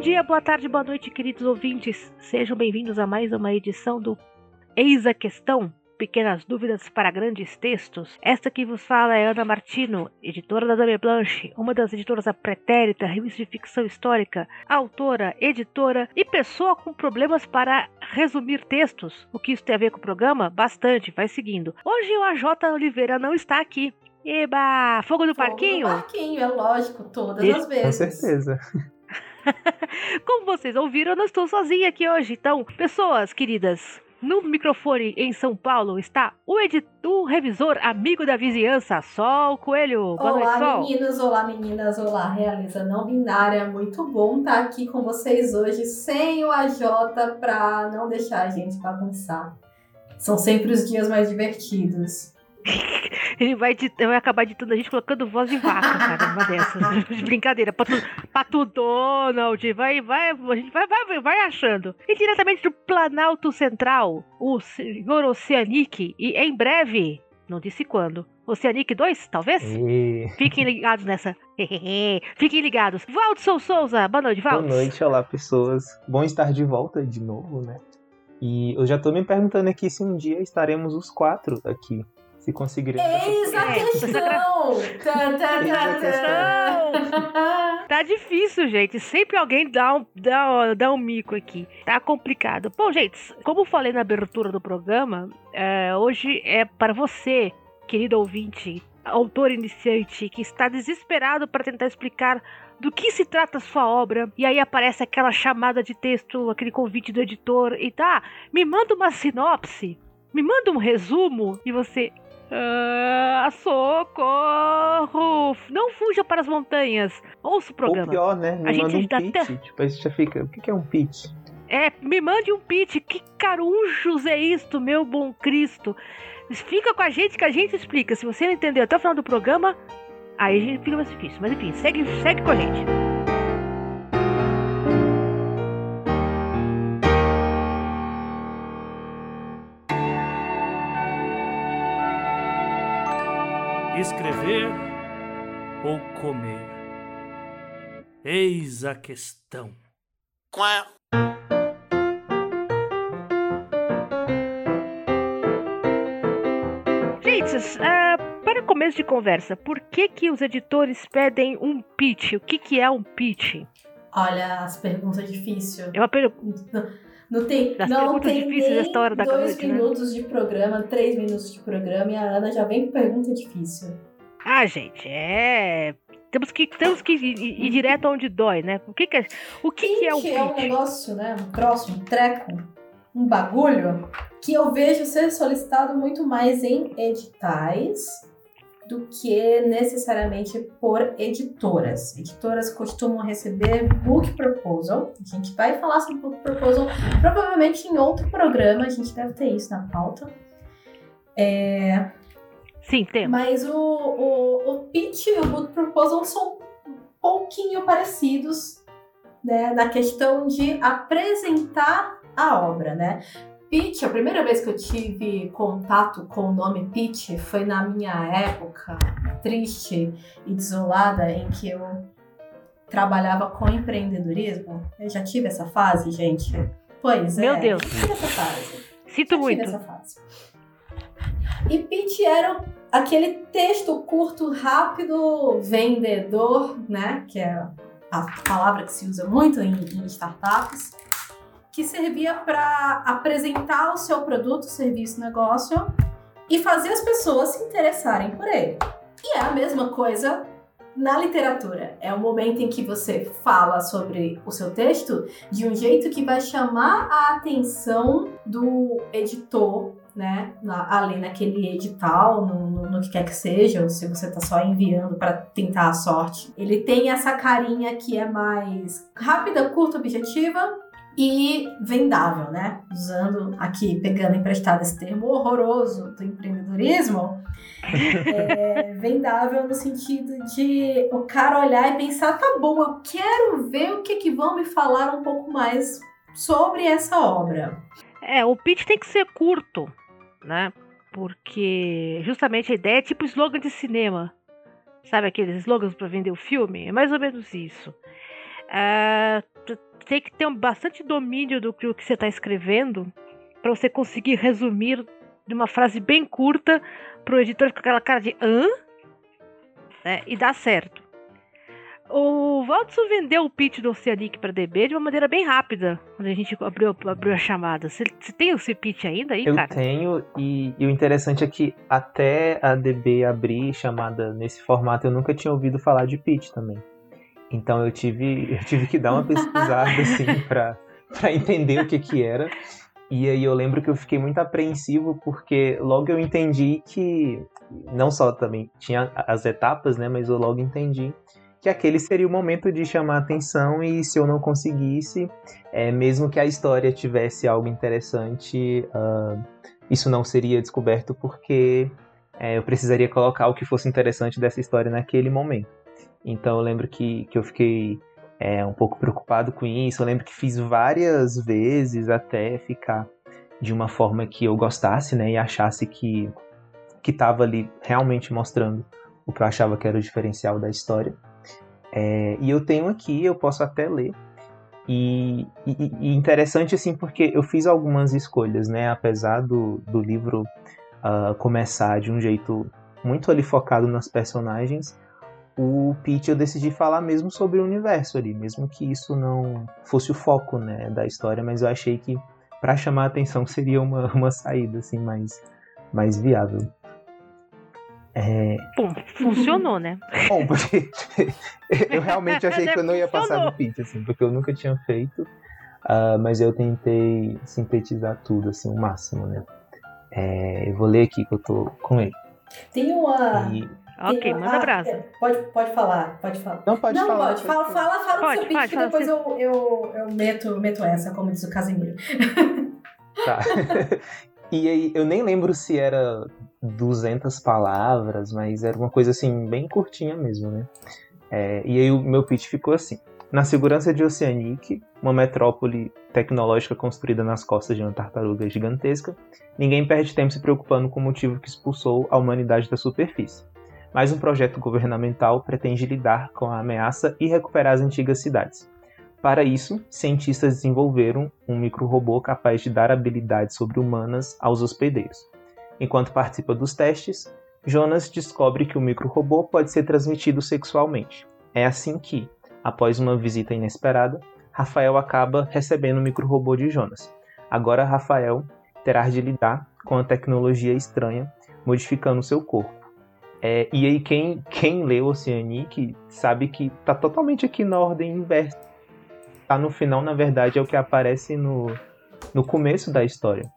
dia, boa tarde, boa noite, queridos ouvintes. Sejam bem-vindos a mais uma edição do Eis a Questão, Pequenas Dúvidas para Grandes Textos. Esta que vos fala é Ana Martino, editora da Dame Blanche, uma das editoras da Pretérita, revista de ficção histórica, autora, editora e pessoa com problemas para resumir textos. O que isso tem a ver com o programa? Bastante, vai seguindo. Hoje o AJ Oliveira não está aqui. Eba! Fogo no Fogo parquinho? No parquinho, é lógico, todas E- as Com vezes. certeza. Como vocês ouviram, eu não estou sozinha aqui hoje. Então, pessoas queridas, no microfone em São Paulo está o editor, revisor, amigo da vizinhança, Sol Coelho. Boa noite, Olá, Sol. meninos, olá, meninas, olá, realiza não binária. Muito bom estar aqui com vocês hoje, sem o AJ, pra não deixar a gente bagunçar. São sempre os dias mais divertidos. Ele vai, vai acabar editando a gente colocando voz de vaca, cara, uma dessas. De brincadeira. Pato, Pato Donald, vai, vai, vai, vai, vai achando. E diretamente do Planalto Central, o senhor Oceanic, e em breve, não disse quando, Oceanic 2, talvez? E... Fiquem ligados nessa. Fiquem ligados. Valdson Souza, boa noite, Boa Valds. noite, olá pessoas. Bom estar de volta de novo, né? E eu já tô me perguntando aqui se um dia estaremos os quatro aqui. Se conseguiremos. Eis a É, questão! Eis a tan, tan. Tá difícil, gente. Sempre alguém dá um, dá, dá um mico aqui. Tá complicado. Bom, gente, como falei na abertura do programa, é, hoje é para você, querido ouvinte, autor iniciante, que está desesperado para tentar explicar do que se trata a sua obra. E aí aparece aquela chamada de texto, aquele convite do editor. E tá, me manda uma sinopse, me manda um resumo. E você. Ah, socorro! Não fuja para as montanhas. Ouça o Ou programa. pior, né? Me A gente um pitch. até- Tipo, aí você já fica. O que que é um pitch? É, me mande um pitch. Que carunjos é isto, meu bom Cristo? Fica com a gente que a gente explica. Se você não entendeu até o final do programa, aí a gente fica mais difícil. Mas enfim, segue, segue com a gente. Escrever ou comer? Eis a questão. Gente, ah, para começo de conversa, por que que os editores pedem um pitch? O que que é um pitch? Olha, as perguntas difíceis. É uma pergunta. Não tem, Das não tem difíceis desta hora da dois né? minutos de programa, três minutos de programa e a Ana já vem com pergunta difícil. Ah, gente, é. Temos que, temos que ir, ir- ir direto onde dói, né? O que, que é, o que, que é um é um negócio, né? Um troço, um treco, um bagulho que eu vejo ser solicitado muito mais em editais do que necessariamente por editoras. Editoras costumam receber book proposal. A gente vai falar sobre book proposal provavelmente em outro programa. A gente deve ter isso na pauta. Sim, temos. Mas o, o, o pitch e o book proposal são um pouquinho parecidos né, na questão de apresentar a obra, né? Pitch, a primeira vez que eu tive contato com o nome pitch foi na minha época triste e desolada em que eu trabalhava com empreendedorismo. Eu já tive essa fase, gente. Pois é. Meu Deus. Tive essa fase. Sinto Já tive muito. essa fase. E pitch era aquele texto curto, rápido, vendedor, né? Que é a palavra que se usa muito em, em startups, que servia para apresentar o seu produto, serviço, negócio e fazer as pessoas se interessarem por ele. E é a mesma coisa na literatura. É o momento em que você fala sobre o seu texto de um jeito que vai chamar a atenção do editor, né? Ali naquele edital, no, no- no que quer que seja, ou se você tá só enviando para tentar a sorte. Ele tem essa carinha que é mais rápida, curta, objetiva e vendável, né? Usando aqui, pegando emprestado esse termo horroroso do empreendedorismo, é, vendável no sentido de o cara olhar e pensar, tá bom, eu quero ver o que, que vão me falar um pouco mais sobre essa obra. É, o pitch tem que ser curto, né? Porque justamente a ideia é tipo slogan de cinema. Sabe aqueles slogans para vender o filme? É mais ou menos isso. Ah, tem que ter bastante domínio do que, o que você está escrevendo para você conseguir resumir de uma frase bem curta para o editor com aquela cara de hã? Né? E dá certo. O Valdson vendeu o pitch do Oceanic para DB de uma maneira bem rápida, quando a gente abriu, abriu a chamada. Você, você tem esse pitch ainda aí, eu cara? Eu tenho, e, e, o interessante é que até a DB abrir chamada nesse formato, eu nunca tinha ouvido falar de pitch também. Então eu tive, eu tive que dar uma pesquisada assim para entender o que que era. E aí eu lembro que eu fiquei muito apreensivo porque logo eu entendi que não só também tinha as etapas, né, mas eu logo entendi que aquele seria o momento de chamar atenção e se eu não conseguisse, é, mesmo que a história tivesse algo interessante, uh, isso não seria descoberto porque é, eu precisaria colocar o que fosse interessante dessa história naquele momento. Então eu lembro que, que eu fiquei é, um pouco preocupado com isso. Eu lembro que fiz várias vezes até ficar de uma forma que eu gostasse, né? E achasse que que estava ali realmente mostrando o que eu achava que era o diferencial da história. É, e eu tenho aqui, eu posso até ler. E, e, e, interessante assim porque eu fiz algumas escolhas, né? Apesar do, do livro uh, começar de um jeito muito ali focado nas personagens, o pitch eu decidi falar mesmo sobre o universo ali, mesmo que isso não fosse o foco né, da história, mas eu achei que para chamar a atenção seria uma, uma saída assim mais, mais viável. É... Bom, funcionou, né? Bom, porque eu realmente achei que eu não ia passar do pitch, assim, porque eu nunca tinha feito, uh, mas eu tentei sintetizar tudo, assim, o máximo, né? É, eu vou ler aqui que eu tô com ele. Tem uma. E... Ok, manda abraço. É, pode, pode falar, pode falar. Não, pode não, falar. Pode, fala, fala, fala pode, do seu pitch que depois eu, eu, eu meto, meto essa, como diz o Casimiro. Tá. e aí, eu nem lembro se era 200 palavras, mas era uma coisa assim, bem curtinha mesmo, né? É, e aí o meu pitch ficou assim. Na segurança de Oceanic, uma metrópole tecnológica construída nas costas de uma tartaruga gigantesca, ninguém perde tempo se preocupando com o motivo que expulsou a humanidade da superfície mas um projeto governamental pretende lidar com a ameaça e recuperar as antigas cidades. Para isso, cientistas desenvolveram um microrobô capaz de dar habilidades sobre-humanas aos hospedeiros. Enquanto participa dos testes, Jonas descobre que o microrobô pode ser transmitido sexualmente. É assim que, após uma visita inesperada, Rafael acaba recebendo o microrobô de Jonas. Agora Rafael terá de lidar com a tecnologia estranha, modificando seu corpo. É, e aí quem, quem leu Oceanic sabe que tá totalmente aqui na ordem inversa. Tá no final, na verdade, é o que aparece no, no começo da história.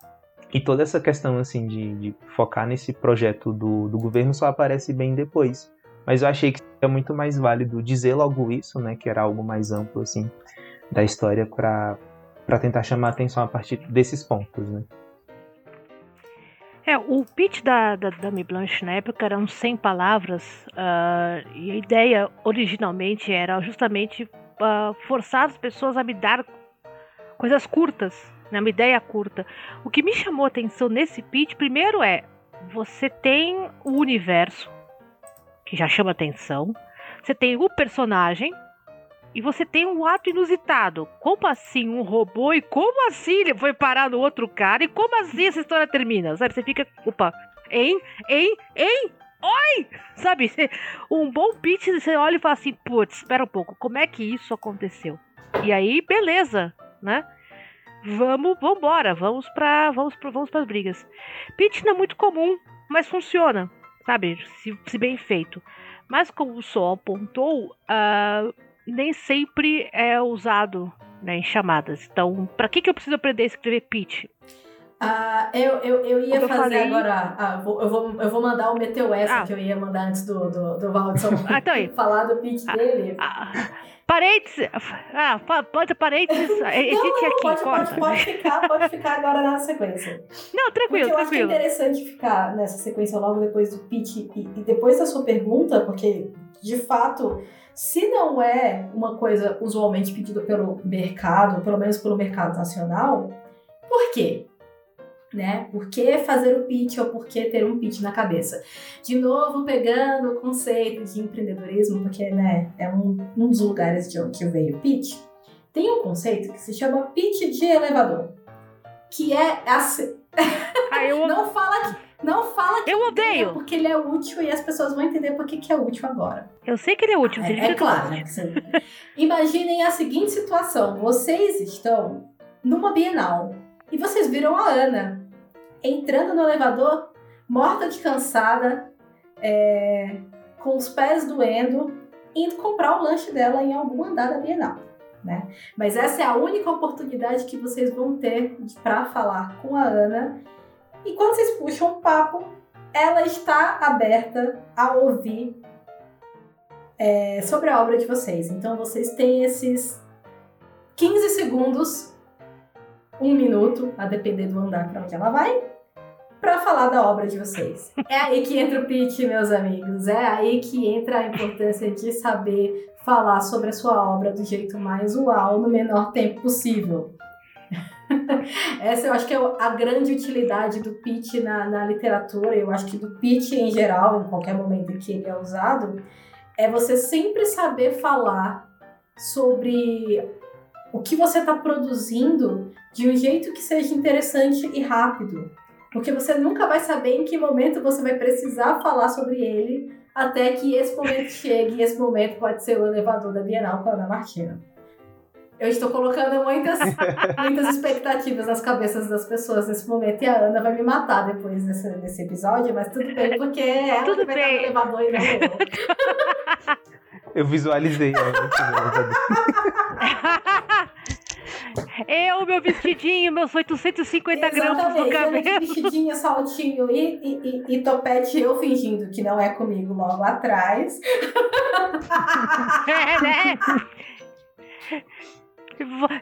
E toda essa questão assim de, de focar nesse projeto do, do governo só aparece bem depois. Mas eu achei que seria muito mais válido dizer logo isso, né, que era algo mais amplo assim da história para tentar chamar a atenção a partir desses pontos, né? É, o pitch da, da Dame Blanche na época eram 100 palavras uh, e a ideia originalmente era justamente uh, forçar as pessoas a me dar coisas curtas, né, uma ideia curta. O que me chamou a atenção nesse pitch, primeiro é, você tem o universo, que já chama atenção, você tem o personagem, e você tem um ato inusitado. Como assim um robô? E como assim ele foi parar no outro cara? E como assim essa história termina? Sabe, você fica. Opa, hein? Hein? Hein? Oi! Sabe, um bom pitch, você olha e fala assim, putz, espera um pouco, como é que isso aconteceu? E aí, beleza, né? Vamos, vambora, vamos para vamos pra, vamos as brigas. Pitch não é muito comum, mas funciona, sabe? Se, se bem feito. Mas como o Sol apontou, uh, nem sempre é usado né, em chamadas. Então, para que, que eu preciso aprender a escrever pitch? Ah, eu, eu, eu ia Como fazer eu falei... agora. Ah, eu, vou, eu vou mandar o Meteu ah. que eu ia mandar antes do, do, do Valdson ah, então falar do pitch ah, dele. Ah, parênteses. Ah, pode parênteses. Não, não, aqui. Pode, pode, pode, ficar, pode ficar agora na sequência. Não, tranquilo, porque eu tranquilo. acho que é interessante ficar nessa sequência logo depois do pitch e, e depois da sua pergunta, porque de fato se não é uma coisa usualmente pedida pelo mercado, pelo menos pelo mercado nacional, por quê? Né? Por que fazer o pitch ou por que ter um pitch na cabeça? De novo, pegando o conceito de empreendedorismo, porque né, é um, um dos lugares de onde veio o pitch. Tem um conceito que se chama pitch de elevador, que é assim. Ah, eu, Não fala que, não fala que eu odeio. porque ele é útil e as pessoas vão entender por que que é útil agora. Eu sei que ele é útil. É, significa é eu claro, né? Imaginem a seguinte situação: vocês estão numa Bienal e vocês viram a Ana entrando no elevador, morta de cansada, é, com os pés doendo, indo comprar o lanche dela em algum andar da Bienal. Né? Mas essa é a única oportunidade que vocês vão ter para falar com a Ana. E quando vocês puxam um papo, ela está aberta a ouvir é, sobre a obra de vocês. Então vocês têm esses 15 segundos, um minuto, a depender do andar para onde ela vai, para falar da obra de vocês. É aí que entra o pitch, meus amigos. É aí que entra a importância de saber falar sobre a sua obra do jeito mais uau no menor tempo possível. Essa eu acho que é a grande utilidade do pitch na, na literatura, eu acho que do pitch em geral, em qualquer momento que ele é usado, é você sempre saber falar sobre o que você está produzindo de um jeito que seja interessante e rápido. Porque você nunca vai saber em que momento você vai precisar falar sobre ele até que esse momento chegue. E esse momento pode ser o elevador da Bienal com a Ana Martina. Eu estou colocando muitas, muitas expectativas nas cabeças das pessoas nesse momento e a Ana vai me matar depois desse, desse episódio, mas tudo bem, porque é ela Tudo que vai estar no bem. elevador e não eu. Eu visualizei ela elevador. Eu, meu vestidinho, meus 850 gramas de cabelo. vestidinho, saltinho e, e, e, e topete, eu fingindo que não é comigo logo atrás. É, né?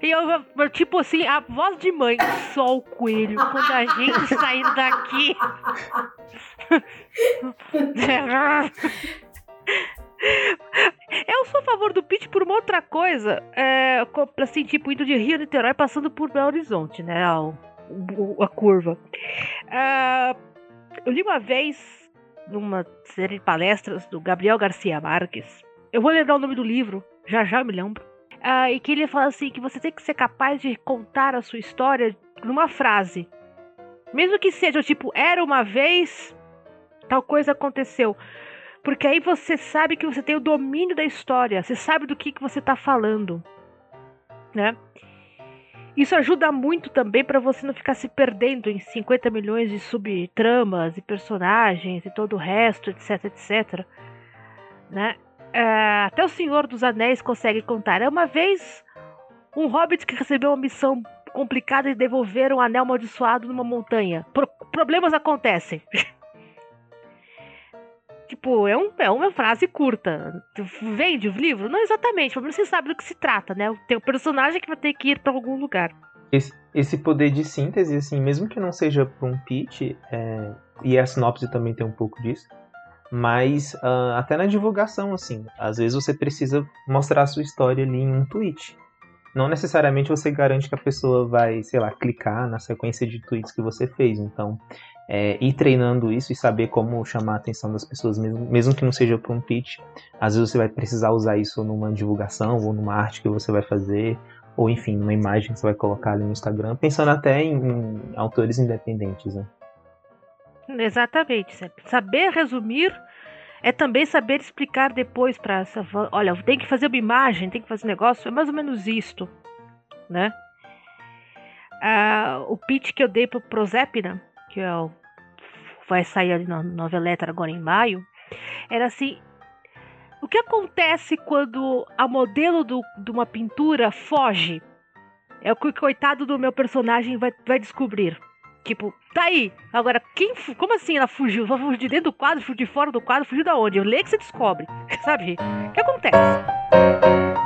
E eu, tipo assim, a voz de mãe, só o coelho, quando a gente sair daqui. Eu sou a favor do pitch por uma outra coisa. É, assim, tipo, indo de Rio a Niterói, passando por Belo Horizonte, né? A, a curva. Ah, eu li uma vez, numa série de palestras do Gabriel Garcia Marques. Eu vou lembrar o nome do livro, já já me lembro. Ah, e que ele fala assim: que você tem que ser capaz de contar a sua história numa frase. Mesmo que seja tipo, era uma vez, tal coisa aconteceu. Porque aí você sabe que você tem o domínio da história, você sabe do que, que você tá falando, né? Isso ajuda muito também para você não ficar se perdendo em 50 milhões de subtramas e personagens e todo o resto, etc, etc. Né? É, até o Senhor dos Anéis consegue contar. É uma vez um hobbit que recebeu uma missão complicada e devolver um anel amaldiçoado numa montanha. Pro- problemas acontecem. tipo, é, um, é uma frase curta. Vende o livro? Não exatamente, mas você sabe do que se trata, né? Tem um personagem que vai ter que ir para algum lugar. Esse, esse poder de síntese, assim, mesmo que não seja para um pitch, é, e a sinopse também tem um pouco disso, mas ah, até na divulgação, assim, às vezes você precisa mostrar a sua história ali em um tweet. Não necessariamente você garante que a pessoa vai, sei lá, clicar na sequência de tweets que você fez. Então, é, ir treinando isso e saber como chamar a atenção das pessoas, mesmo, mesmo que não seja para um pitch, às vezes você vai precisar usar isso numa divulgação ou numa arte que você vai fazer, ou enfim, numa imagem que você vai colocar ali no Instagram, pensando até em, em autores independentes, né? Exatamente. Saber resumir é também saber explicar depois para essa. Olha, tem que fazer uma imagem, tem que fazer um negócio, é mais ou menos isto, né? Ah, o pitch que eu dei pro Prozepina, que é o, vai sair ali na noveletra agora em maio, era assim. O que acontece quando a modelo do, de uma pintura foge? É o que o coitado do meu personagem vai, vai descobrir. Tipo, tá aí. Agora, quem. Como assim ela fugiu? Só fugiu de dentro do quadro, fugiu de fora do quadro, fugiu da onde? Eu leio que você descobre. Sabe? O que acontece?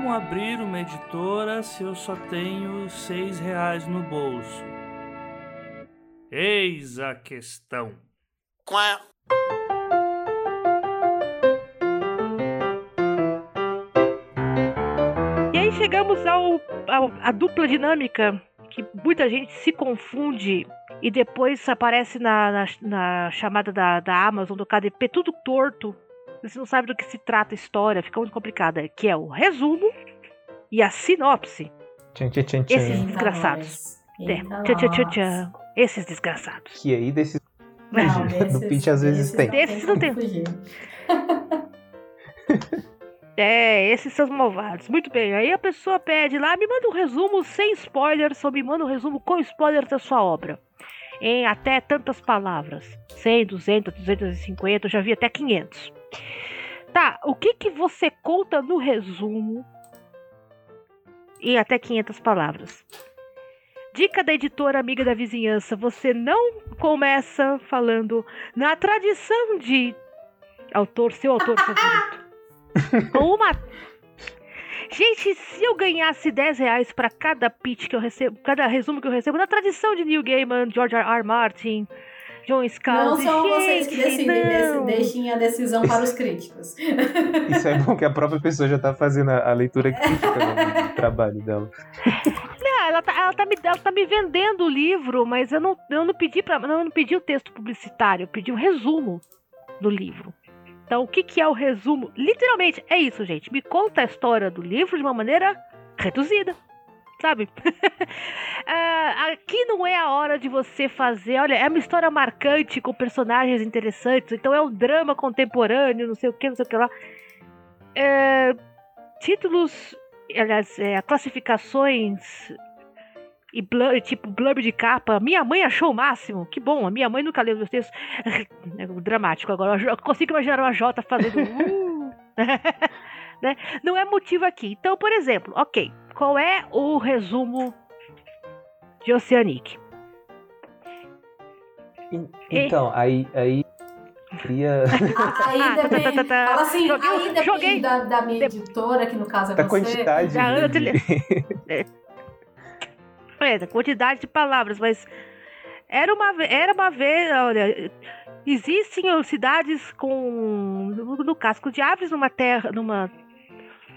Como abrir uma editora se eu só tenho seis reais no bolso? Eis a questão. E aí chegamos ao, ao- à dupla dinâmica que muita gente se confunde e depois aparece na, na, na chamada da, da Amazon, do KDP, tudo torto. Você não sabe do que se trata a história, fica muito complicada. Que é o resumo e a sinopse. Tchan, tchan, tchan, tchan. Esses desgraçados. É, tchan, tchan, tchan, tchan. Esses desgraçados. Que aí desses Não, do desses- pitch às vezes desses tem. Desses não tem. É, esses são os malvados. Muito bem. Aí a pessoa pede lá, me manda um resumo sem spoilers, ou me manda um resumo com spoilers da sua obra. Em até tantas palavras. 100, 200, 250, eu já vi até 500. Tá, o que que você conta no resumo em até 500 palavras? Dica da editora amiga da vizinhança: você não começa falando na tradição de autor, seu autor favorito. Com uma. Gente, se eu ganhasse 10 reais pra cada pitch que eu recebo, cada resumo que eu recebo, na tradição de Neil Gaiman, George R. R. Martin, John Não Scalzi, são gente, vocês que decidem, não. dec- deixem a decisão para os críticos. Isso é bom que a própria pessoa já tá fazendo a, a leitura crítica né, do trabalho dela. Não, ela tá, ela, tá me, ela tá me vendendo o livro, mas eu não, eu não pedi para, eu não pedi o texto publicitário, eu pedi um resumo do livro. Então, o que, que é o resumo? Literalmente, é isso, gente. Me conta a história do livro de uma maneira reduzida. Sabe? Ah, aqui não é a hora de você fazer. Olha, é uma história marcante com personagens interessantes. Então é um drama contemporâneo, não sei o que, não sei o que lá. É, títulos, aliás, é, classificações e blur, tipo blurb de capa. Minha mãe achou o máximo. Que bom, a minha mãe nunca leu meus textos. É dramático agora. Eu consigo imaginar uma Jota fazendo. uh, né? Não é motivo aqui. Então, por exemplo, ok. Qual é o resumo de Oceanic? E- Então, aí, aí queria. Aí Ah, depende. tá, tá, tá. Fala assim, Joguei- aí depende joguei- da, da minha editora, que no caso é da você. quantidade Da Ana de, É, da quantidade de palavras, mas era uma, era uma vez, olha, existem cidades com no, no casco de aves numa terra, numa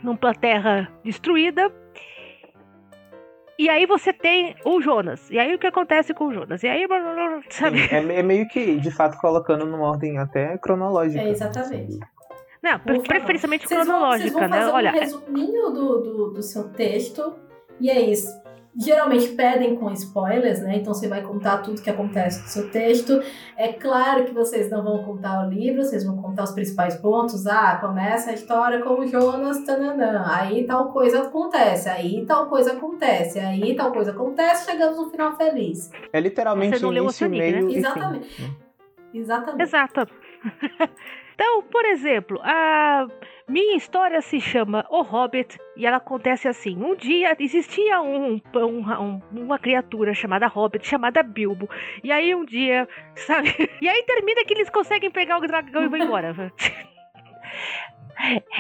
numa terra destruída. E aí você tem o Jonas. E aí o que acontece com o Jonas? E aí, sabe? É, é meio que, de fato, colocando numa ordem até cronológica. É, exatamente. Não, preferencialmente Vocês vão- cronológica, vocês vão né? fazer Olha, um resuminho do, do, do seu texto. E é isso. Geralmente pedem com spoilers, né? Então você vai contar tudo que acontece no seu texto. É claro que vocês não vão contar o livro, vocês vão contar os principais pontos. Ah, começa a história com o Jonas, tananã. Aí tal coisa acontece, aí tal coisa acontece, aí tal coisa acontece, chegamos no final feliz. É literalmente Você não leu início, Oceanic, né? meio fim. Exatamente. Exatamente. Exato. então, por exemplo, a minha história se chama O Hobbit e ela acontece assim: um dia existia um, um- um- uma criatura chamada Hobbit, chamada Bilbo. E aí um dia, sabe? E aí termina que eles conseguem pegar o dragão e vão embora.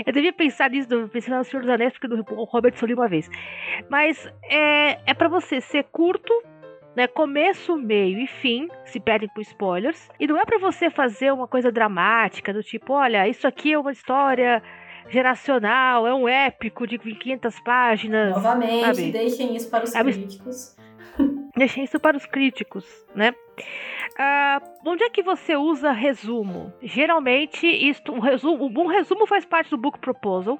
Eu devia pensar nisso, pensar no Senhor dos Anéis, porque o Hobbit só li uma vez. Mas é, é para você ser curto, né, começo, meio e fim, se pedem por spoilers. E não é pra você fazer uma coisa dramática, do tipo, olha, isso aqui é uma história geracional, é um épico de 500 páginas. Novamente, sabe? deixem isso para os É críticos. Deixei isso para os críticos, né? Ah, onde é que você usa resumo? Geralmente, isto, um, resumo, um bom resumo faz parte do book proposal,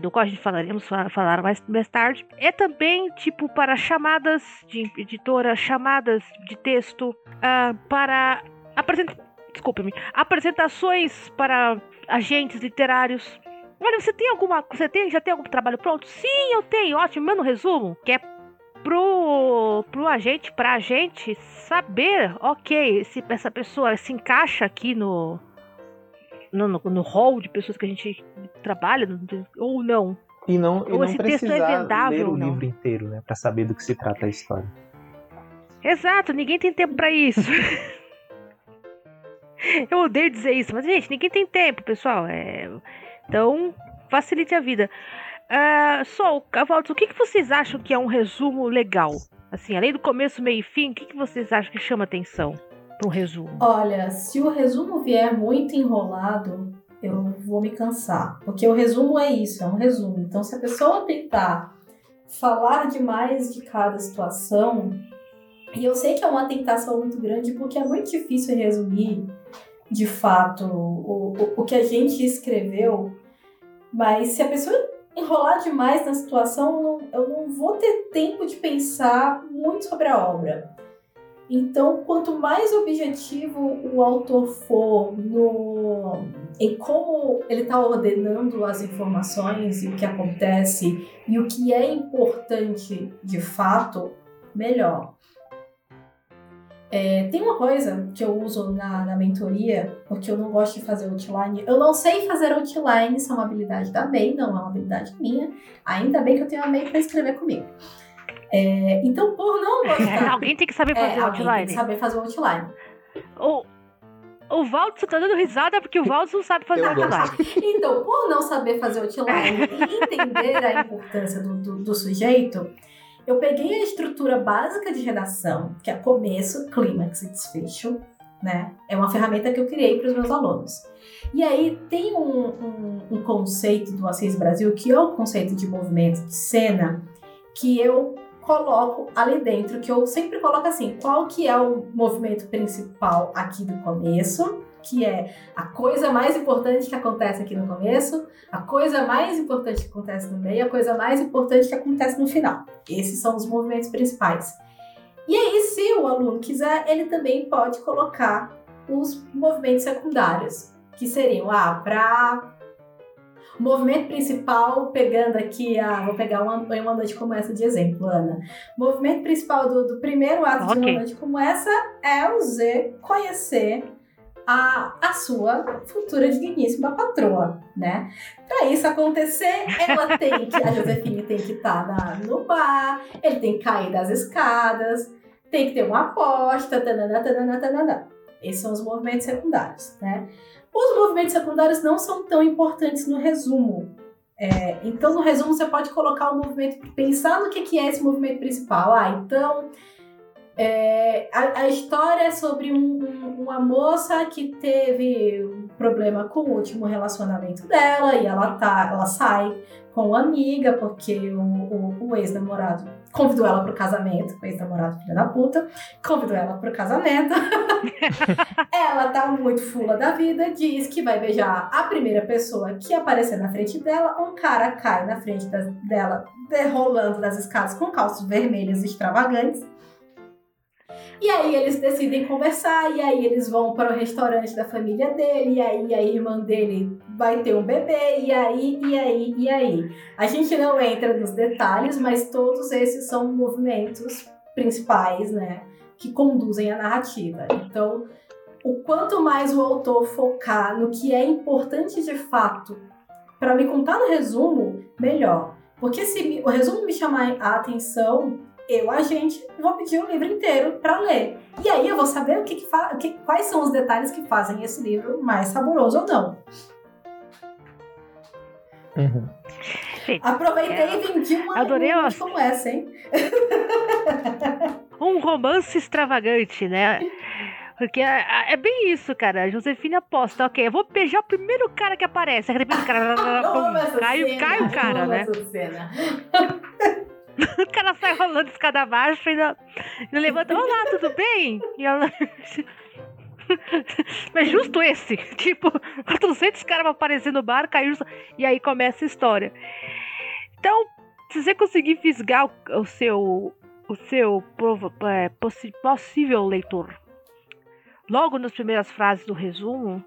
do qual a gente falaremos fa- falar mais, mais tarde. É também tipo para chamadas de editora, chamadas de texto, ah, para apresenta, desculpe-me, apresentações para agentes literários. Olha, você tem alguma, você tem, já tem algum trabalho pronto? Sim, eu tenho. Ótimo, manda um resumo, que é pro, pro agente, pra gente saber, ok, se essa pessoa se encaixa aqui no, no, no, no hall de pessoas que a gente trabalha no- ou não. E não, e Ou não esse texto é precisar vendável ler o não. livro inteiro, né? Pra saber do que se trata a história. Exato, ninguém tem tempo pra isso. Eu odeio dizer isso, mas gente, ninguém tem tempo, pessoal. É... Então, facilite a vida. Ah, Sol, Cavaldos, o que, que vocês acham que é um resumo legal? Assim, além do começo, meio e fim, o que, que vocês acham que chama atenção para um resumo? Olha, se o resumo vier muito enrolado, eu vou me cansar. Porque o resumo é isso, é um resumo. Então, se a pessoa tentar falar demais de cada situação. E eu sei que é uma tentação muito grande porque é muito difícil resumir de fato o, o, o que a gente escreveu, mas se a pessoa enrolar demais na situação, eu não, eu não vou ter tempo de pensar muito sobre a obra. Então, quanto mais objetivo o autor for no, em como ele está ordenando as informações e o que acontece e o que é importante de fato, melhor. É, tem uma coisa que eu uso na, na mentoria, porque eu não gosto de fazer outline. Eu não sei fazer outline, isso é uma habilidade da May, não é uma habilidade minha. Ainda bem que eu tenho a May para escrever comigo. É, então, por não gostar. alguém tem que saber fazer é, outline. Tem que saber fazer outline. O, o Valdo tá dando risada porque o Valdo não sabe fazer outline. Então, por não saber fazer outline e entender a importância do, do, do sujeito, eu peguei a estrutura básica de redação, que é começo, clímax e desfecho, né? É uma ferramenta que eu criei para os meus alunos. E aí tem um, um, um, conceito do Assis Brasil, que é o conceito de movimento de cena, que eu coloco ali dentro, que eu sempre coloco assim, qual que é o movimento principal aqui do começo, que é a coisa mais importante que acontece aqui no começo, a coisa mais importante que acontece no meio, a coisa mais importante que acontece no final. Esses são os movimentos principais. E aí, se o aluno quiser, ele também pode colocar os movimentos secundários, que seriam ah, para o movimento principal, pegando aqui, a, vou pegar uma, uma noite como essa de exemplo, Ana. O movimento principal do, do primeiro ato okay. de uma noite como essa é o Z conhecer a, a sua futura digníssima patroa, né? Para isso acontecer, ela tem que, a Josefine tem que estar tá no bar, ele tem que cair das escadas, tem que ter uma aposta, tanana, tanana, tanana. Esses são os movimentos secundários, né? Os movimentos secundários não são tão importantes no resumo. É, então, no resumo, você pode colocar o movimento, pensar no que, que é esse movimento principal. Ah, então é, a, a, história é sobre um, um, uma moça que teve um problema com o último relacionamento dela e ela, tá, ela sai com uma amiga porque o, o, o ex-namorado convidou ela pro casamento, o ex-namorado filho da puta, convidou ela pro casamento. ela tá muito fula da vida, diz que vai beijar a primeira pessoa que aparecer na frente dela, um cara cai na frente das, dela, rolando das escadas com calços vermelhos extravagantes e aí eles decidem conversar, e aí eles vão para o restaurante da família dele, e aí a irmã dele vai ter um bebê, e aí, e aí, e aí. A gente não entra nos detalhes, mas todos esses são movimentos principais, né, que conduzem a narrativa. Então, o quanto mais o autor focar no que é importante de fato para me contar no resumo, melhor. Porque se o resumo me chamar a atenção, eu, a gente, vou pedir o livro inteiro para ler. E aí eu vou saber o que, que, o que quais são os detalhes que fazem esse livro mais saboroso ou não. Uhum. Aproveitei é. e vendi uma Adorei uma como essa, hein? um romance extravagante, né? Porque é, é, bem isso, cara. A Josefina aposta, ok, eu vou beijar o primeiro cara que aparece. De repente o cara. cai, cai o cara, né? o cara sai rolando escada abaixo e não, não levanta. Olá, tudo bem? E ela. Mas justo esse, tipo, 400 caras vão aparecer no bar, caiu e aí começa a história. Então, se você conseguir fisgar o, o seu o seu é, possível leitor logo nas primeiras frases do resumo,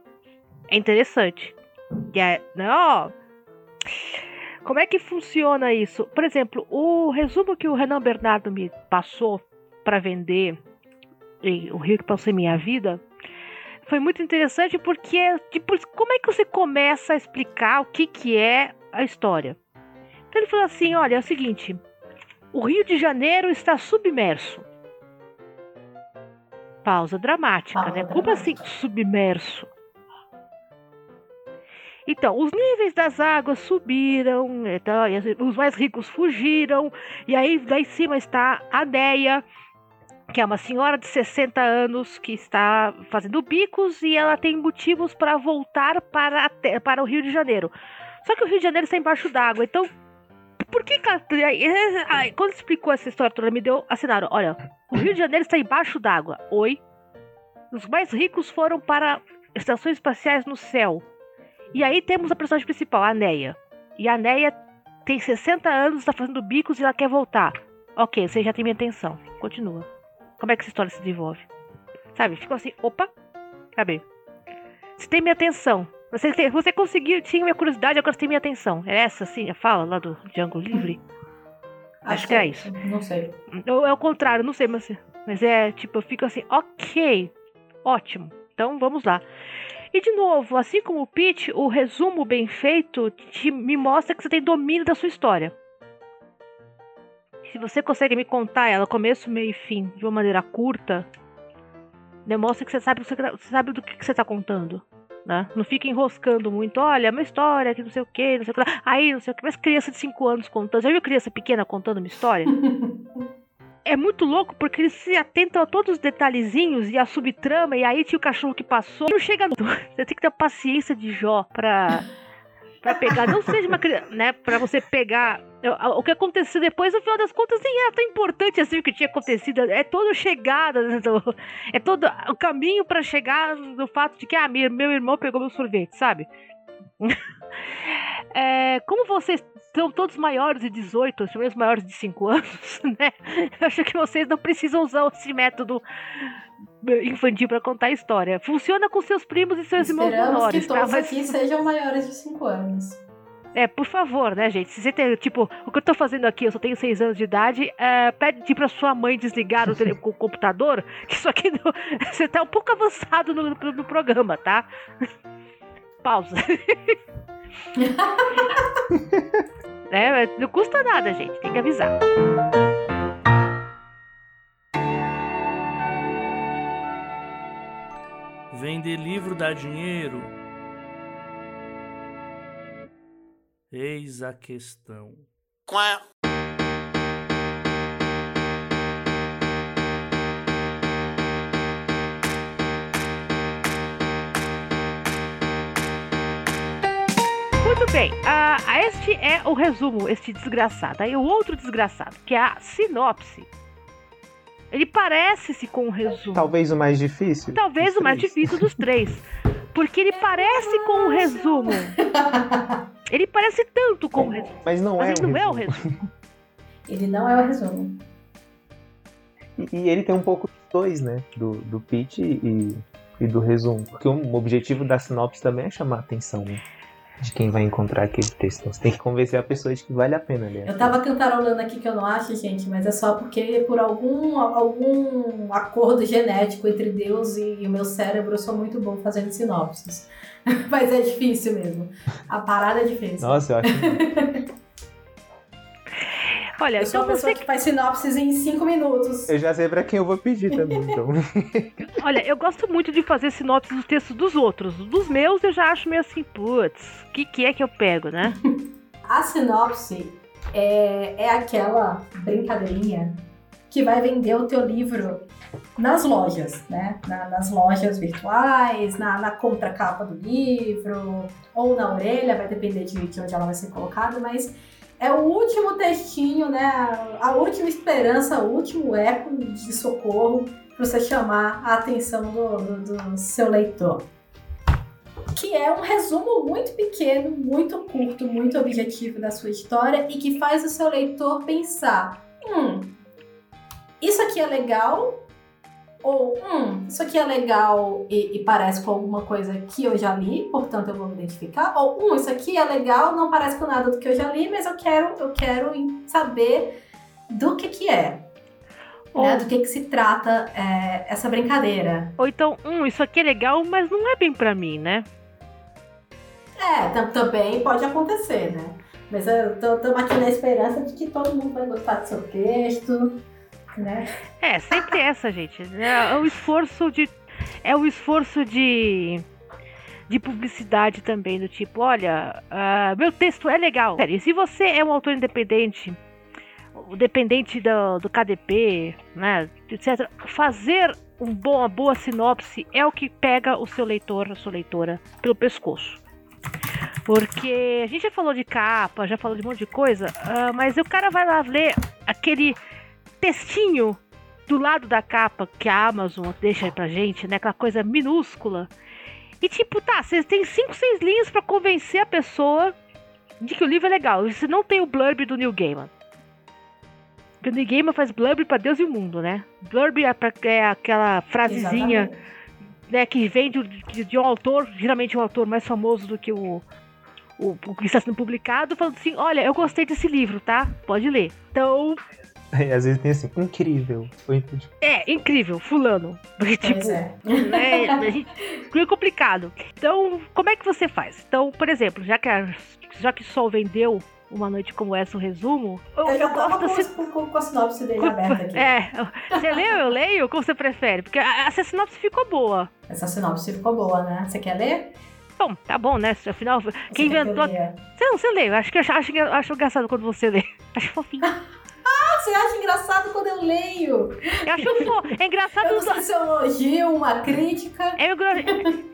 é interessante. Que é, não, como é que funciona isso? Por exemplo, o resumo que o Renan Bernardo me passou para vender, o Rio que passou em minha vida, foi muito interessante porque, tipo, como é que você começa a explicar o que, que é a história? Então ele falou assim: olha, é o seguinte, o Rio de Janeiro está submerso. Pausa dramática, Pausa né? Dramática. Como assim submerso? Então, os níveis das águas subiram, então, os mais ricos fugiram, e aí lá em cima está a Deia, que é uma senhora de 60 anos que está fazendo bicos e ela tem motivos para voltar para, para o Rio de Janeiro. Só que o Rio de Janeiro está embaixo d'água, então por que? Quando explicou essa história toda, me deu. Assinaram: olha, o Rio de Janeiro está embaixo d'água. Oi. Os mais ricos foram para estações espaciais no céu. E aí temos a personagem principal, a Neia. E a Neia tem 60 anos, está fazendo bicos e ela quer voltar. Ok, você já tem minha atenção. Continua. Como é que essa história se desenvolve? Sabe? Ficou assim, opa, sabe? Você tem minha atenção. Você, tem, você conseguiu, tinha minha curiosidade, agora você tem minha atenção. É essa, assim, a fala lá do Django Livre? Acho, Acho que é isso. Não sei. Ou é o contrário, não sei, mas, mas é tipo, eu fico assim, ok, ótimo. Então vamos lá. E de novo, assim como o pitch, o resumo bem feito te, me mostra que você tem domínio da sua história. Se você consegue me contar ela, começo, meio e fim, de uma maneira curta, demonstra que você sabe, você sabe do que, que você está contando. Né? Não fica enroscando muito, olha, uma história que não sei o que, não sei o que. Aí, não sei o que, mas criança de 5 anos contando. Já viu criança pequena contando uma história? é muito louco porque eles se atentam a todos os detalhezinhos e a subtrama, e aí tinha o cachorro que passou. Não chega. Você tem que ter paciência de Jó pra, pra pegar. Não seja uma criança, né? Pra você pegar. O que aconteceu depois, no final das contas, nem era tão importante assim o que tinha acontecido. É toda chegada, né, é todo o caminho para chegar no fato de que, ah, meu irmão pegou meu sorvete, sabe? É, como vocês são todos maiores de 18, ou menos maiores de 5 anos, né? Eu acho que vocês não precisam usar esse método infantil para contar a história. Funciona com seus primos e seus Esperamos irmãos menores. que tá? todos tá? Mas... aqui sejam maiores de 5 anos. É, por favor, né, gente? Se você tem, tipo, o que eu tô fazendo aqui, eu só tenho 6 anos de idade, é, pede pra sua mãe desligar o, tele, o computador, que isso aqui não, você tá um pouco avançado no, no, no programa, tá? Pausa. é, não custa nada, gente. Tem que avisar. Vender livro dá dinheiro? Eis a questão. Qual Muito bem, uh, este é o resumo, este desgraçado. Aí o outro desgraçado, que é a sinopse. Ele parece-se com o resumo. Talvez o mais difícil. Talvez o mais difícil dos três. Porque ele parece com o resumo. Ele parece tanto com o resumo. Mas não mas é. Ele não é o resumo. Ele não é o resumo. E, e ele tem um pouco dos dois, né? Do, do pitch e, e do resumo. Porque o objetivo da sinopse também é chamar a atenção, né? De quem vai encontrar aquele texto. Você tem que convencer a pessoa de que vale a pena ler. Eu tava cantarolando aqui que eu não acho, gente, mas é só porque por algum, algum acordo genético entre Deus e o meu cérebro eu sou muito bom fazendo sinopses. mas é difícil mesmo. A parada é difícil. Nossa, eu acho. Olha, eu sou então pessoa você... que faz sinopses em 5 minutos. Eu já sei pra quem eu vou pedir também, então. Olha, eu gosto muito de fazer sinopses dos textos dos outros. Dos meus eu já acho meio assim, putz, o que, que é que eu pego, né? A sinopse é, é aquela brincadeirinha que vai vender o teu livro nas lojas, né? Na, nas lojas virtuais, na, na contracapa do livro, ou na orelha, vai depender de, de onde ela vai ser colocada, mas é o último textinho, né? A última esperança, o último eco de socorro para você chamar a atenção do, do, do, seu leitor. Que é um resumo muito pequeno, muito curto, muito objetivo da sua história e que faz o seu leitor pensar: hum, isso aqui é legal, ou, hum, isso aqui é legal e, e, parece com alguma coisa que eu já li, portanto eu vou me identificar. Ou, hum, isso aqui é legal, não parece com nada do que eu já li, mas eu quero, eu quero saber do que que é. Ou, né, do que que se trata é, essa brincadeira. Ou então, hum, isso aqui é legal, mas não é bem pra mim, né? É, também pode acontecer, né? Mas eu tô, tô aqui na esperança de que todo mundo vai gostar do seu texto né? É, sempre essa, gente. É, é o esforço de. É o esforço de. De publicidade também, do tipo, olha, uh, meu texto é legal. E se você é um autor independente, dependente do, do KDP, né, etc., fazer um bom, uma boa sinopse é o que pega o seu leitor, a sua leitora, pelo pescoço. Porque a gente já falou de capa, já falou de um monte de coisa, uh, mas o cara vai lá ler aquele textinho do lado da capa que a Amazon deixa aí pra gente, né? Aquela coisa minúscula. E tipo, tá, você tem 5, 6 linhas para convencer a pessoa de que o livro é legal. Você não tem o blurb do Neil Gaiman. Porque o Neil Gaiman faz blurb para Deus e o mundo, né? Blurb é, pra, é aquela frasezinha né, que vem de, de, de, um autor, geralmente um autor mais famoso do que o, o, o que está sendo publicado, falando assim: olha, eu gostei desse livro, tá? Pode ler. Então, e às vezes tem assim, incrível. É, incrível, fulano. Porque, tipo, é. né, a gente, é complicado. Então, como é que você faz? Então, por exemplo, já que, a, já que Sol vendeu uma noite como essa, um resumo. Eu, eu, eu gosto com, se... com, com, a sinopse dele com, aberta aqui. É. Você leu, eu leio? Como você prefere? Porque essa sinopse ficou boa. Essa sinopse ficou boa, né? Você quer ler? Bom, tá bom, né? Afinal, você quem inventou. Que você não, você lê. Acho que acho, acho, acho engraçado quando você lê. Acho fofinho. Você acha engraçado quando eu leio? Eu acho fo... é engraçado. Eu não sei se é um elogio, uma crítica. É,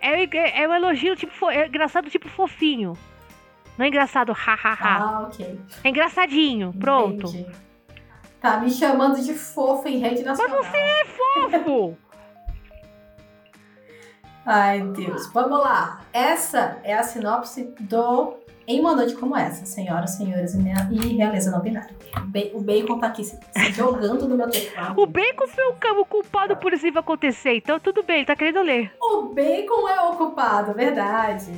é, é, um elogio, tipo, fo... é engraçado, tipo, fofinho. Não é engraçado, hahaha. ah, ok. É engraçadinho, pronto. Entendi. Tá me chamando de fofo em rede nacional. Mas você é fofo! Ai, Deus. Vamos lá. Essa é a sinopse do em uma noite como essa, senhoras, senhores e realeza não binária. O Bacon tá aqui se, se jogando no meu teclado. O Bacon foi o, culpado por isso acontecer, então tudo bem, tá querendo ler. O Bacon é o culpado, verdade.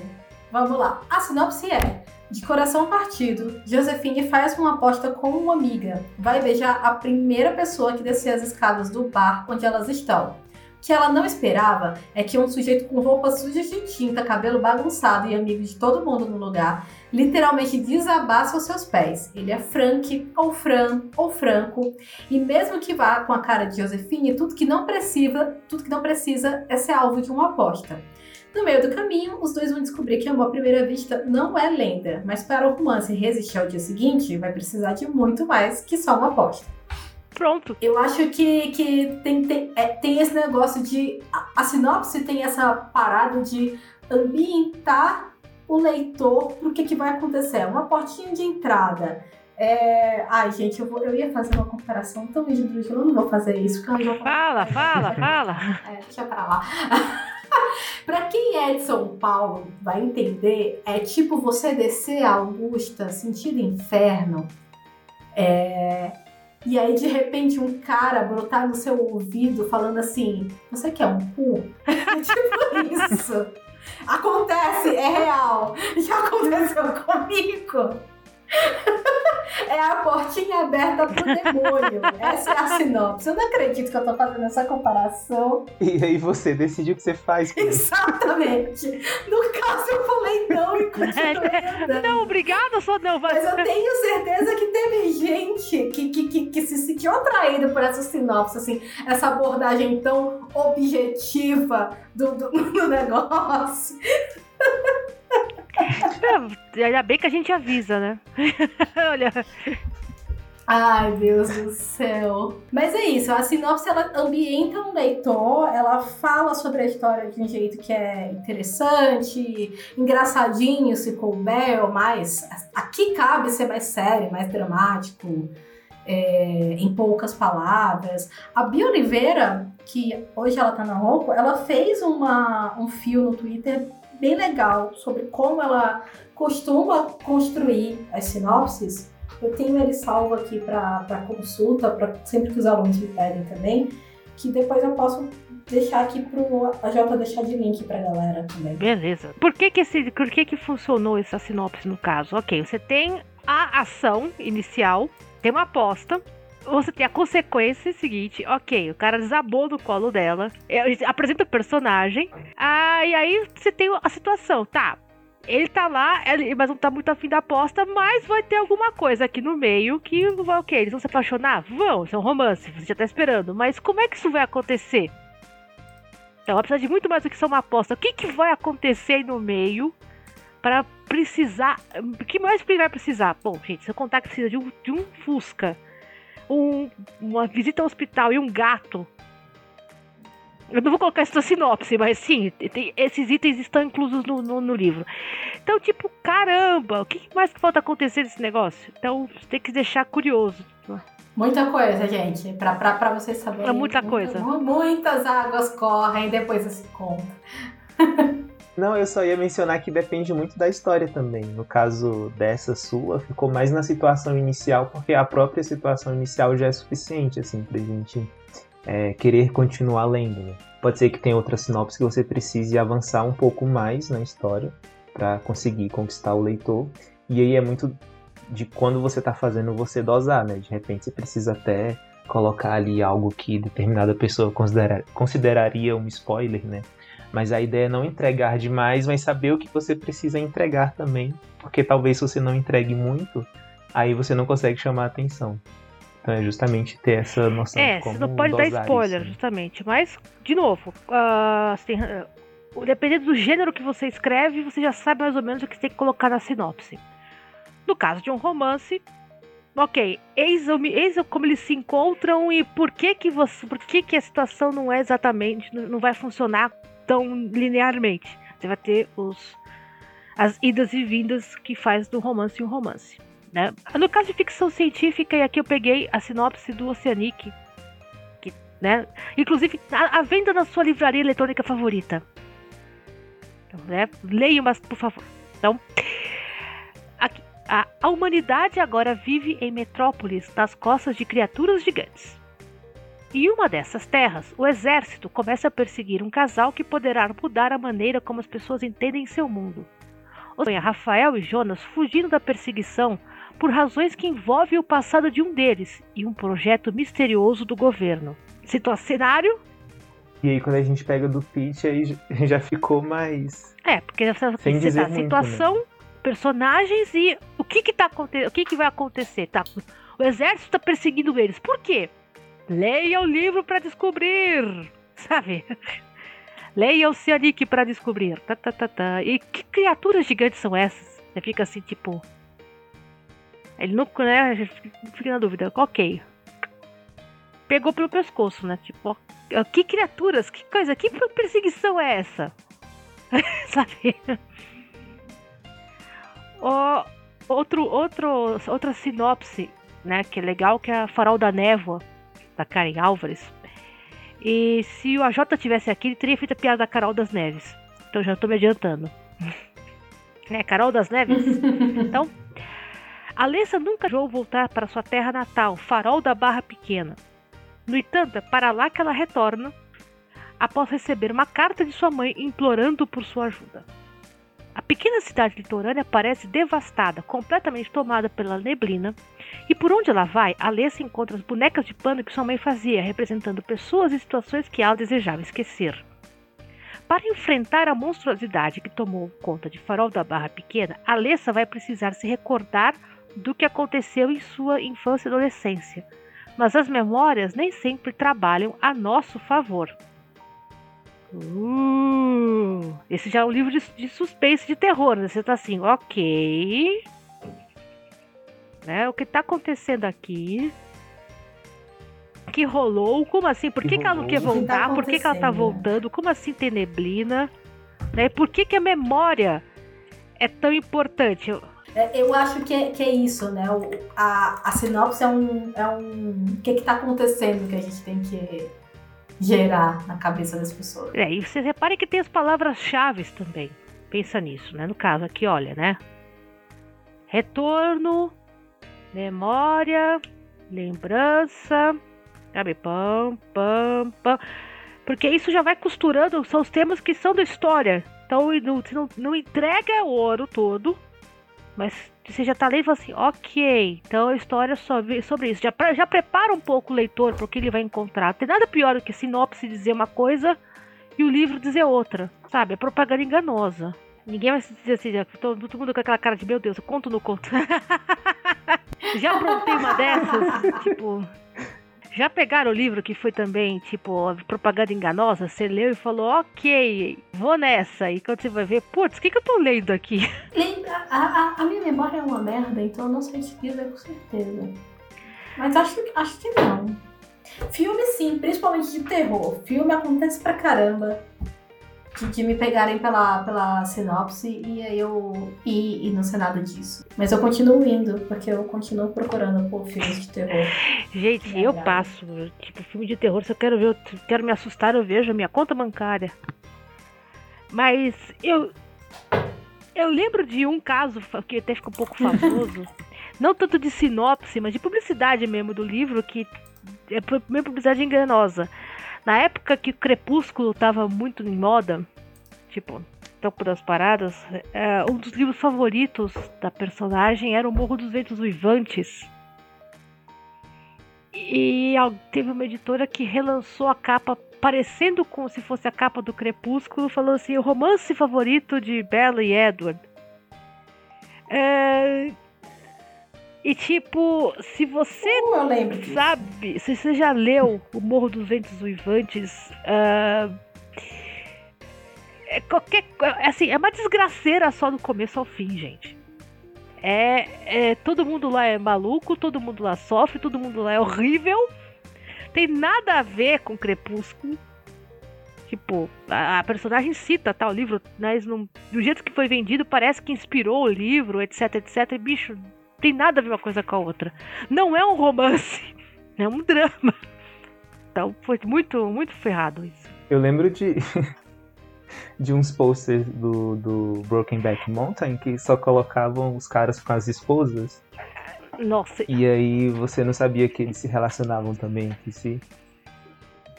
Vamos lá. A sinopse é: de coração partido, Josefine faz uma aposta com uma amiga. Vai beijar a primeira pessoa que descer as escadas do bar onde elas estão que ela não esperava é que um sujeito com roupas sujas de tinta, cabelo bagunçado e amigo de todo mundo no lugar, literalmente desabasse aos seus pés. Ele é Frank, ou Fran, ou Franco, e mesmo que vá com a cara de Josefine, tudo que não precisa, tudo que não precisa é ser alvo de uma aposta. No meio do caminho, os dois vão descobrir que amor à primeira vista não é lenda, mas para o romance resistir ao dia seguinte, vai precisar de muito mais que só uma aposta. Pronto. Eu acho que, que tem, tem, é, tem esse negócio de. A, a sinopse tem essa parada de ambientar o leitor pro que, que vai acontecer. É uma portinha de entrada. É... Ai, gente, eu, vou, eu ia fazer uma comparação tão esdrúxula, eu não vou fazer isso. Porque eu Fala, fala, fala. É, deixa pra lá. pra quem é de São Paulo, vai entender, é tipo você descer a Augusta, sentido inferno, é, e aí, de repente, um cara brotar no seu ouvido falando assim: Você quer um cu? tipo isso. Acontece, é real. Já aconteceu comigo. É a portinha aberta pro demônio. Essa é a sinopse. Eu não acredito que eu tô fazendo essa comparação. E aí você decide o que você faz. Exatamente. No caso, eu falei não e continuei andando. Não, obrigada, só não. Vai. Mas eu tenho certeza que teve gente que, que, que, que se sentiu atraída por essa sinopse, assim, essa abordagem tão objetiva do, do, do negócio. É, ainda bem que a gente avisa, né? Olha. Ai, Deus do céu. Mas é isso, a sinopse ela ambienta um leitor, ela fala sobre a história de um jeito que é interessante, engraçadinho se couber, mas aqui cabe ser mais sério, mais dramático, é, em poucas palavras. A Bia Oliveira, que hoje ela tá na Ronco, ela fez uma, um fio no Twitter bem legal sobre como ela costuma construir as sinopses. Eu tenho ele salvo aqui para consulta, para sempre que os alunos me pedem também, que depois eu posso deixar aqui pro a Jota deixar de link pra galera também. Beleza. Por que que esse, por que que funcionou essa sinopse no caso? OK, você tem a ação inicial, tem uma aposta, você tem a consequência seguinte, ok, o cara desabou no colo dela, é, apresenta o personagem, ah, e aí você tem a situação, tá? Ele tá lá, mas não tá muito afim da aposta, mas vai ter alguma coisa aqui no meio que vai o quê? Eles vão se apaixonar? Vão, isso é um romance, você já tá esperando. Mas como é que isso vai acontecer? Então vai precisar de muito mais do que só uma aposta. O que, que vai acontecer aí no meio para precisar. O que mais vai precisar? Bom, gente, se eu contar que precisa de um, de um Fusca um, uma visita ao hospital e um gato. Eu não vou colocar essa sinopse, mas sim, tem, esses itens estão inclusos no, no, no, livro. Então, tipo, caramba, o que mais que falta acontecer nesse negócio? Então, tem que deixar curioso. Muita coisa, gente, pra, pra, pra vocês saberem. É muita coisa. Muitas águas correm, depois se conta. Não, eu só ia mencionar que depende muito da história também. No caso dessa sua, ficou mais na situação inicial, porque a própria situação inicial já é suficiente, assim, pra gente é, querer continuar lendo. Né? Pode ser que tenha outra sinopse que você precise avançar um pouco mais na história para conseguir conquistar o leitor. E aí é muito de quando você está fazendo você dosar, né? De repente você precisa até colocar ali algo que determinada pessoa considera consideraria um spoiler, né? Mas a ideia é não entregar demais, mas saber o que você precisa entregar também, porque talvez se você não entregue muito, aí você não consegue chamar a atenção. Então é justamente ter essa noção é, de como você não pode dar spoiler, isso, né? justamente. Mas, de novo, uh, assim, uh, dependendo do gênero que você escreve, você já sabe mais ou menos o que você tem que colocar na sinopse. No caso de um romance, ok, eis, eis como eles se encontram e por que que você, por que que a situação não é exatamente, não vai funcionar tão linearmente. Você vai ter os as idas e vindas que faz do romance um romance. Né? No caso de ficção científica, e aqui eu peguei a sinopse do Oceanic, que, né? inclusive a, a venda na sua livraria eletrônica favorita. Então, né? Leia, mas por favor. Então, aqui, a, a humanidade agora vive em metrópoles nas costas de criaturas gigantes. Em uma dessas terras, o exército começa a perseguir um casal que poderá mudar a maneira como as pessoas entendem seu mundo. Rafael e Jonas fugindo da perseguição por razões que envolvem o passado de um deles e um projeto misterioso do governo. Citou cenário. E aí quando a gente pega do pitch, aí já ficou mais. É, porque você Sem dizer muito, situação, né? personagens e o que que tá acontecendo, o que que vai acontecer, tá? O exército está perseguindo eles. Por quê? Leia o livro para descobrir, sabe? Leia o Cianic para descobrir. Tá, tá, tá, tá. E que criaturas gigantes são essas? Você fica assim, tipo, ele não, né, fica na dúvida. Ok. Pegou pelo pescoço, né? Tipo, ó, que criaturas, que coisa, que perseguição é essa? Sabe? Ó, outro, outro, outra sinopse, né? Que é legal, que é a Farol da Névoa, da Karen Álvares. E se o AJ tivesse aqui, ele teria feito a piada da Carol das Neves. Então já tô me adiantando. né, Carol das Neves? Então, Alessa nunca jogou voltar para sua terra natal, Farol da Barra Pequena. No entanto, é para lá que ela retorna após receber uma carta de sua mãe implorando por sua ajuda. A pequena cidade litorânea parece devastada, completamente tomada pela neblina, e por onde ela vai, Alessa encontra as bonecas de pano que sua mãe fazia, representando pessoas e situações que ela desejava esquecer. Para enfrentar a monstruosidade que tomou conta de Farol da Barra Pequena, Alessa vai precisar se recordar do que aconteceu em sua infância e adolescência, mas as memórias nem sempre trabalham a nosso favor. Uh, esse já é um livro de, de suspense de terror, né? Você tá assim, ok. Né? O que tá acontecendo aqui? que rolou? Como assim? Por que, que, ela não quer voltar? Tá Por que, que ela tá voltando? Como assim tem neblina? Né? Por que, que a memória é tão importante? É, eu acho que é, que é isso, né? O, a, a sinopse é um. É um o que está acontecendo que a gente tem que gerar na cabeça das pessoas. É, e você repare que tem as palavras-chave também. Pensa nisso, né? No caso aqui, olha, né? Retorno, memória, lembrança, sabe? Pam, pam, pam. Porque isso já vai costurando, são os temas que são da história. Então não, não entrega o ouro todo, mas você já tá lendo e fala assim, ok, então a história sobre, sobre isso. Já, já prepara um pouco o leitor para o que ele vai encontrar. Não tem nada pior do que sinopse dizer uma coisa e o livro dizer outra. Sabe? É propaganda enganosa. Ninguém vai dizer assim, todo, todo mundo com aquela cara de meu Deus, eu conto no conto. já aprontei uma dessas, tipo, já pegaram o livro que foi também, tipo, propaganda enganosa? Você leu e falou, ok, vou nessa. E quando você vai ver, putz, o que, que eu tô lendo aqui? A, a, a, minha memória é uma merda, então eu não sei te dizer com certeza. Mas acho, acho que não. Filme sim, principalmente de terror. Filme acontece pra caramba. De, me pegarem pela, pela sinopse e aí eu. E, e não sei nada disso. Mas eu continuo indo, porque eu continuo procurando por filmes de terror. Gente, Me eu passo. Tipo, filme de terror, se eu quero ver, eu quero me assustar, eu vejo a minha conta bancária. Mas eu. Eu lembro de um caso que até ficou um pouco famoso. não tanto de sinopse, mas de publicidade mesmo do livro, que é meio publicidade enganosa. Na época que o Crepúsculo tava muito em moda, tipo, topo das paradas, é, um dos livros favoritos da personagem era O Morro dos Ventos Uivantes. E teve uma editora que relançou a capa parecendo como se fosse a capa do Crepúsculo, falou assim: o romance favorito de Bella e Edward. É, E tipo, se você Uh, eu lembro disso. sabe, se você já leu O Morro dos Ventos Uivantes, ah, é qualquer é assim, é uma desgraceira só do começo ao fim, gente. É, é todo mundo lá é maluco, todo mundo lá sofre, todo mundo lá é horrível. Tem nada a ver com Crepúsculo. Tipo, a, a personagem cita tal livro, mas não, do jeito que foi vendido parece que inspirou o livro, etc, etc. E, bicho, tem nada a ver uma coisa com a outra. Não é um romance, é um drama. Então foi muito, muito ferrado isso. Eu lembro de, de uns posters do, do Brokenback Mountain que só colocavam os caras com as esposas. Nossa, E aí você não sabia que eles se relacionavam também entre si.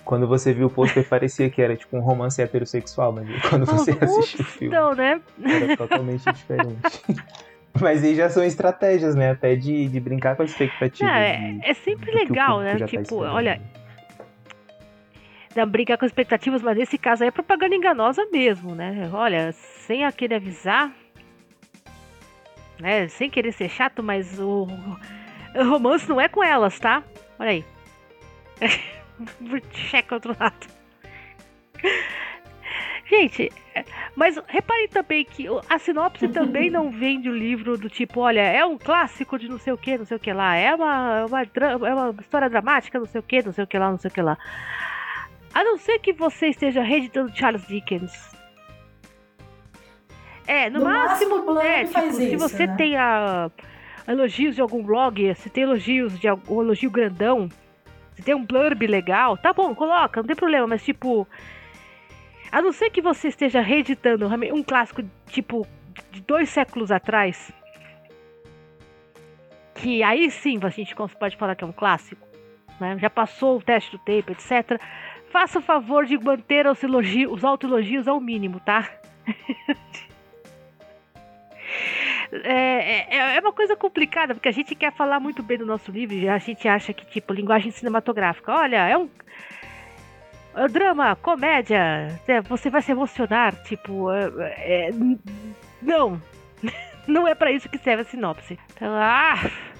Quando você viu o pôster parecia que era tipo um romance heterossexual, mas quando você assistiu o filme então, né? era totalmente diferente. Mas aí já são estratégias, né? Até de, de brincar com a expectativa. Não, de- é, é sempre legal, né? tá Tipo, esperando. olha, dá brincar com expectativas, mas nesse caso aí é propaganda enganosa mesmo, né? Olha, sem a querer avisar, né? Sem querer ser chato, mas o, o romance não é com elas, tá? Olha aí. Checa outro lado. Gente, é, mas reparem também que a sinopse também não vende o livro do tipo, olha, é um clássico de não sei o que, não sei o que lá, é uma, uma, é uma história dramática, não sei o que, não sei o que lá, não sei o que lá. A não ser que você esteja reeditando Charles Dickens. É, no, No máximo, máximo, é, tipo, se isso, você né? tem a, elogios de algum blog, se tem elogios de algum elogio grandão, se tem um blurb legal, tá bom, coloca, não tem problema, mas tipo. A não ser que você esteja reeditando um clássico, tipo, de dois séculos atrás. Que aí sim a gente pode falar que é um clássico. né? Já passou o teste do tempo, etc. Faça o favor de manter os, elogios, os autoelogios ao mínimo, tá? É, é, é uma coisa complicada, porque a gente quer falar muito bem do nosso livro e a gente acha que, tipo, linguagem cinematográfica, olha, é um. É um drama, comédia, é, você vai se emocionar, tipo. é, é, não! Não é pra isso que serve a sinopse. Então, ah!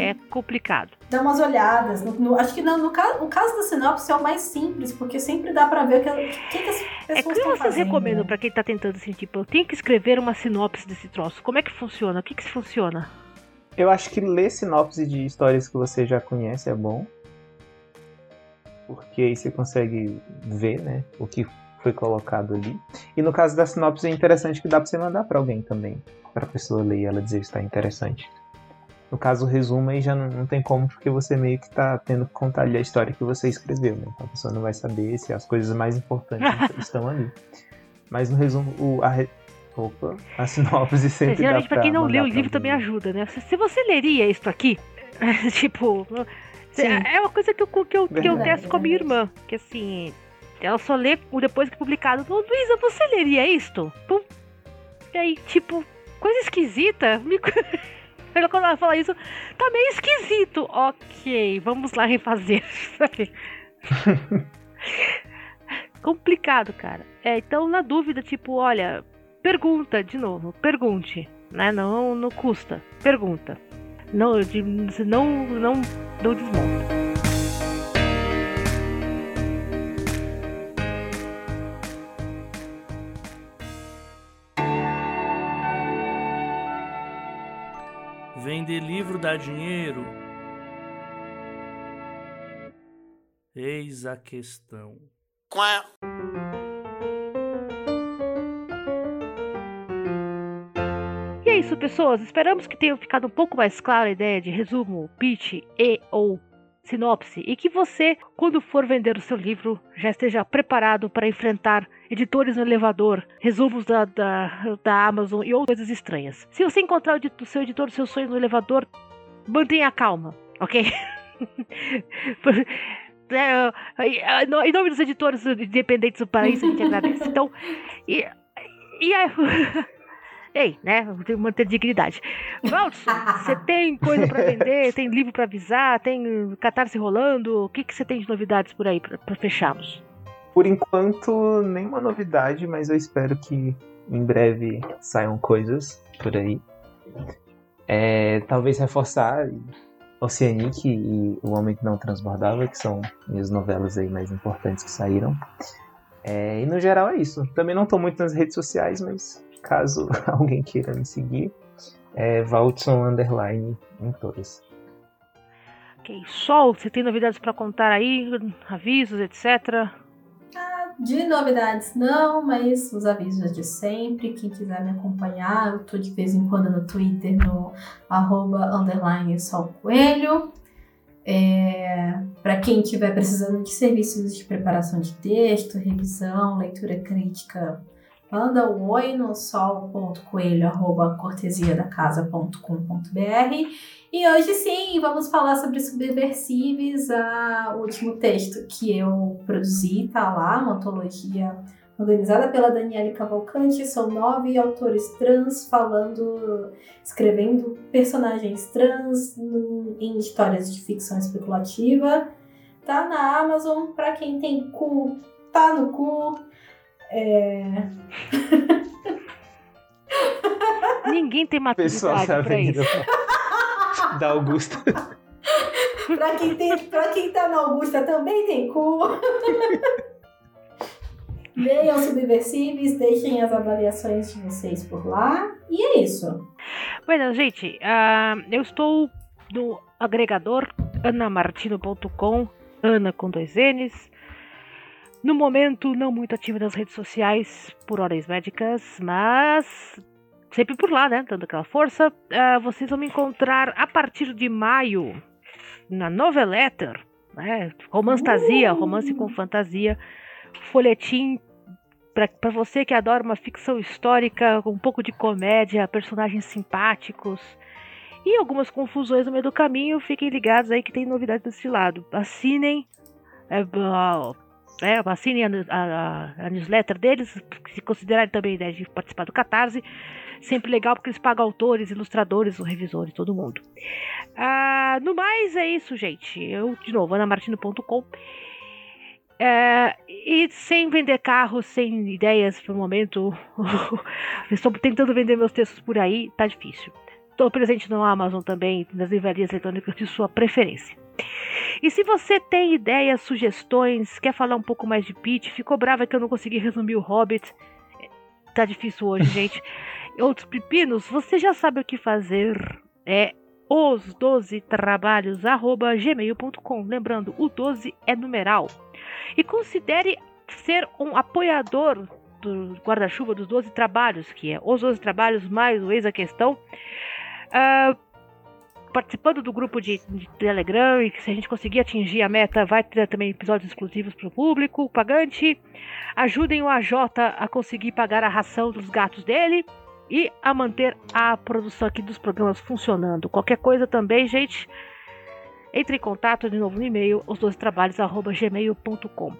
É complicado. Dá umas olhadas. No- no- acho que no, no caso, o caso da sinopse é o mais simples, porque sempre dá pra ver o que, o que, que as pessoas É que vocês fazendo. recomendam né? pra quem tá tentando assim, tipo, eu tenho que escrever uma sinopse desse troço. Como é que funciona? O que que se funciona? Eu acho que ler sinopse de histórias que você já conhece é bom. Porque aí você consegue ver, né, o que foi colocado ali. E no caso da sinopse é interessante que dá pra você mandar pra alguém também. Pra pessoa ler e ela dizer se tá interessante. No caso, o resumo aí já não, não tem como, porque você meio que tá tendo que contar ali a história que você escreveu, né? Então a pessoa não vai saber se as coisas mais importantes estão ali. Mas no resumo, o, a, re- Opa, a sinopse sempre dá Geralmente, pra quem não leu o livro também ajuda, né? Se, se você leria isso aqui, tipo. Sim. É uma coisa que eu, que eu, que eu Verdade, testo com a minha irmã. Que assim. Ela só lê depois que é publicado. Ô, Luísa, você leria isto? Pum. E aí, tipo, coisa esquisita. Me... Quando ela fala isso, tá meio esquisito. Ok, vamos lá refazer. Complicado, cara. É, então, na dúvida, tipo, olha, pergunta de novo, pergunte, né? Não, não custa, pergunta. Não, de, não, não, não desmonta. Vender livro dá dinheiro? Eis a questão. Quá. Isso, pessoas. Esperamos que tenha ficado um pouco mais clara a ideia de resumo, pitch e ou sinopse e que você, quando for vender o seu livro, já esteja preparado para enfrentar editores no elevador, resumos da, da, da Amazon e outras coisas estranhas. Se você encontrar o, seu editor, o seu sonho no elevador, mantenha calma, ok? É, em nome dos editores independentes do país, a gente agradece. Então, e, e aí. Ei, né? Tem que manter dignidade. Valdson, você tem coisa para vender? Tem livro para avisar? Tem catarse rolando? O que, que você tem de novidades por aí para fecharmos? Por enquanto, nenhuma novidade, mas eu espero que em breve saiam coisas por aí. É, talvez reforçar Oceanic e O Homem que Não Transbordava, que são minhas novelas aí mais importantes que saíram. É, e no geral é isso. Também não estou muito nas redes sociais, mas caso alguém queira me seguir, é Valtson Underline em todas. Ok, Sol, você tem novidades para contar aí? Avisos, etc? De novidades não, mas os avisos de sempre. Quem quiser me acompanhar, eu tô de vez em quando no Twitter, no arroba underline Sol Coelho. É, para quem estiver precisando de serviços de preparação de texto, revisão, leitura crítica, manda um oi no sol.coelho.cortesiadacasa.com.br e hoje sim, vamos falar sobre Subversives, a, o último texto que eu produzi, tá lá, uma antologia organizada pela Daniele Cavalcante. São nove autores trans falando, escrevendo personagens trans em histórias de ficção especulativa. Tá na Amazon, pra quem tem cu, tá no cu. É... Ninguém tem maturidade pra isso da Augusta. pra, quem tem, pra quem tá na Augusta também tem cu. Leiam Subversives, deixem as avaliações de vocês por lá. E é isso. Bueno, gente, uh, eu estou no agregador anamartino.com, Ana com dois N's. No momento, não muito ativa nas redes sociais por horas médicas, mas sempre por lá, né? Dando aquela força. Uh, vocês vão me encontrar a partir de maio na Noveletter, né? Romantasia, uh! romance com fantasia, folhetim para você que adora uma ficção histórica com um pouco de comédia, personagens simpáticos e algumas confusões no meio do caminho. Fiquem ligados aí que tem novidades desse lado. Assinem. É, é, assinem a, a, a, newsletter deles, se considerarem também a ideia de participar do Catarse. Sempre legal porque eles pagam autores, ilustradores, revisores, todo mundo. Ah, no mais, é isso, gente. Eu, de novo, anamartino.com. É, e sem vender carros, sem ideias pro momento. estou tentando vender meus textos por aí, tá difícil. Estou presente no Amazon também, nas livrarias eletrônicas de sua preferência. E se você tem ideias, sugestões, quer falar um pouco mais de Pete, ficou brava que eu não consegui resumir o Hobbit. Tá difícil hoje, gente outros pepinos, você já sabe o que fazer. É os 12 trabalhos gmail.com. Lembrando, o 12 é numeral. E considere ser um apoiador do guarda-chuva dos 12 trabalhos, que é os 12 trabalhos mais o ex a questão. Uh, participando do grupo de, de, Telegram e que se a gente conseguir atingir a meta, vai ter também episódios exclusivos para o público pagante. Ajudem o AJ a conseguir pagar a ração dos gatos dele e a manter a produção aqui dos programas funcionando. Qualquer coisa também, gente, entre em contato de novo no e-mail, os dois trabalhos@gmail.com.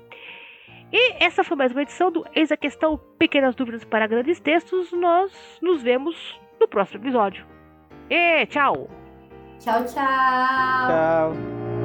E essa foi mais uma edição do Eis a Questão Pequenas Dúvidas para Grandes Textos. Nós nos vemos no próximo episódio. E tchau! Tchau, tchau! Tchau!